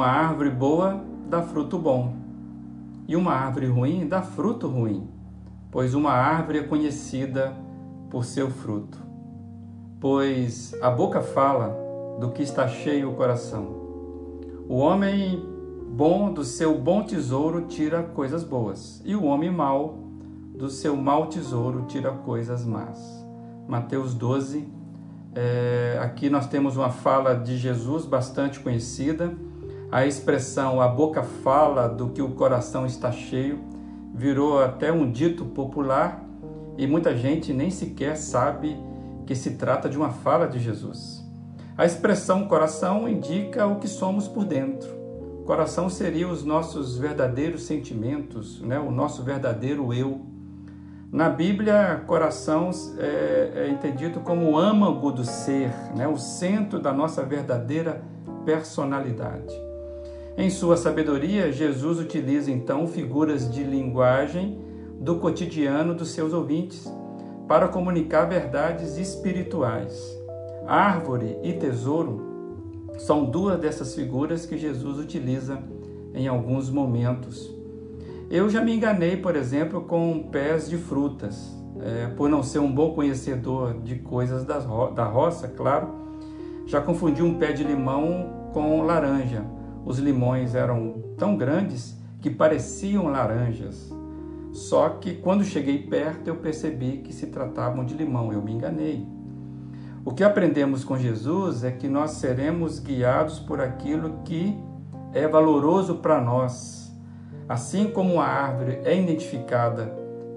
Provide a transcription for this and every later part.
uma árvore boa dá fruto bom, e uma árvore ruim dá fruto ruim, pois uma árvore é conhecida por seu fruto. Pois a boca fala do que está cheio o coração. O homem bom do seu bom tesouro tira coisas boas, e o homem mau do seu mau tesouro tira coisas más. Mateus 12. É, aqui nós temos uma fala de Jesus bastante conhecida. A expressão a boca fala do que o coração está cheio virou até um dito popular e muita gente nem sequer sabe que se trata de uma fala de Jesus. A expressão coração indica o que somos por dentro. Coração seria os nossos verdadeiros sentimentos, né? o nosso verdadeiro eu. Na Bíblia, coração é, é entendido como o âmago do ser, né? o centro da nossa verdadeira personalidade. Em sua sabedoria, Jesus utiliza então figuras de linguagem do cotidiano dos seus ouvintes para comunicar verdades espirituais. Árvore e tesouro são duas dessas figuras que Jesus utiliza em alguns momentos. Eu já me enganei, por exemplo, com pés de frutas, é, por não ser um bom conhecedor de coisas ro da roça, claro. Já confundi um pé de limão com laranja. Os limões eram tão grandes que pareciam laranjas. Só que quando cheguei perto eu percebi que se tratavam de limão, eu me enganei. O que aprendemos com Jesus é que nós seremos guiados por aquilo que é valoroso para nós. Assim como a árvore é identificada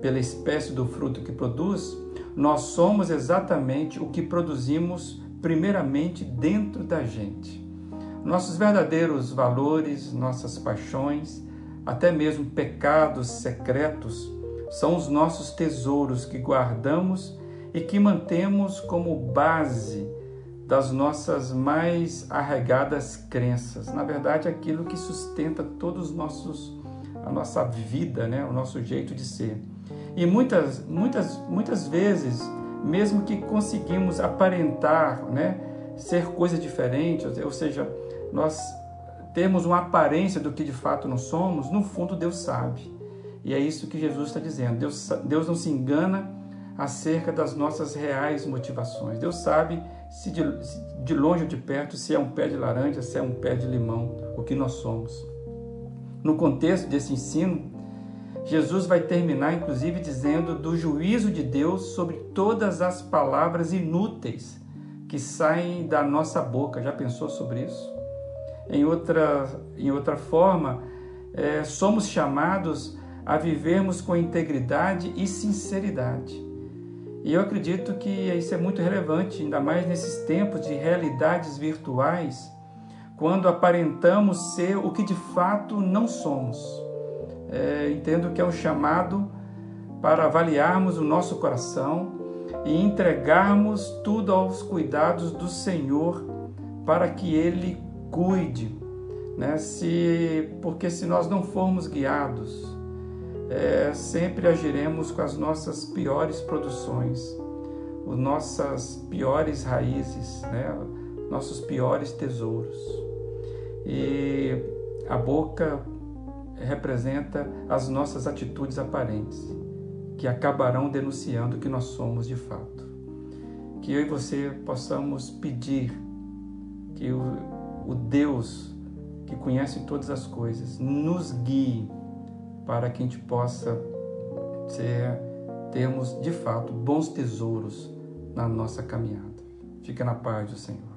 pela espécie do fruto que produz, nós somos exatamente o que produzimos primeiramente dentro da gente. Nossos verdadeiros valores, nossas paixões, até mesmo pecados secretos, são os nossos tesouros que guardamos e que mantemos como base das nossas mais arraigadas crenças. Na verdade, aquilo que sustenta todos os nossos a nossa vida, né, o nosso jeito de ser. E muitas muitas muitas vezes, mesmo que conseguimos aparentar, né, ser coisas diferentes, ou seja, nós temos uma aparência do que de fato não somos, no fundo Deus sabe. E é isso que Jesus está dizendo. Deus, Deus não se engana acerca das nossas reais motivações. Deus sabe se de, de longe ou de perto, se é um pé de laranja, se é um pé de limão, o que nós somos. No contexto desse ensino, Jesus vai terminar, inclusive, dizendo do juízo de Deus sobre todas as palavras inúteis que saem da nossa boca. Já pensou sobre isso? Em outra, em outra forma, é, somos chamados a vivermos com integridade e sinceridade. E eu acredito que isso é muito relevante, ainda mais nesses tempos de realidades virtuais, quando aparentamos ser o que de fato não somos. É, entendo que é um chamado para avaliarmos o nosso coração e entregarmos tudo aos cuidados do Senhor para que Ele cuide, né? Se, porque se nós não formos guiados, é, sempre agiremos com as nossas piores produções, as nossas piores raízes, né? nossos piores tesouros. E a boca representa as nossas atitudes aparentes, que acabarão denunciando que nós somos de fato. Que eu e você possamos pedir que o, o Deus que conhece todas as coisas nos guie para que a gente possa ser, termos de fato bons tesouros na nossa caminhada. Fica na paz do Senhor.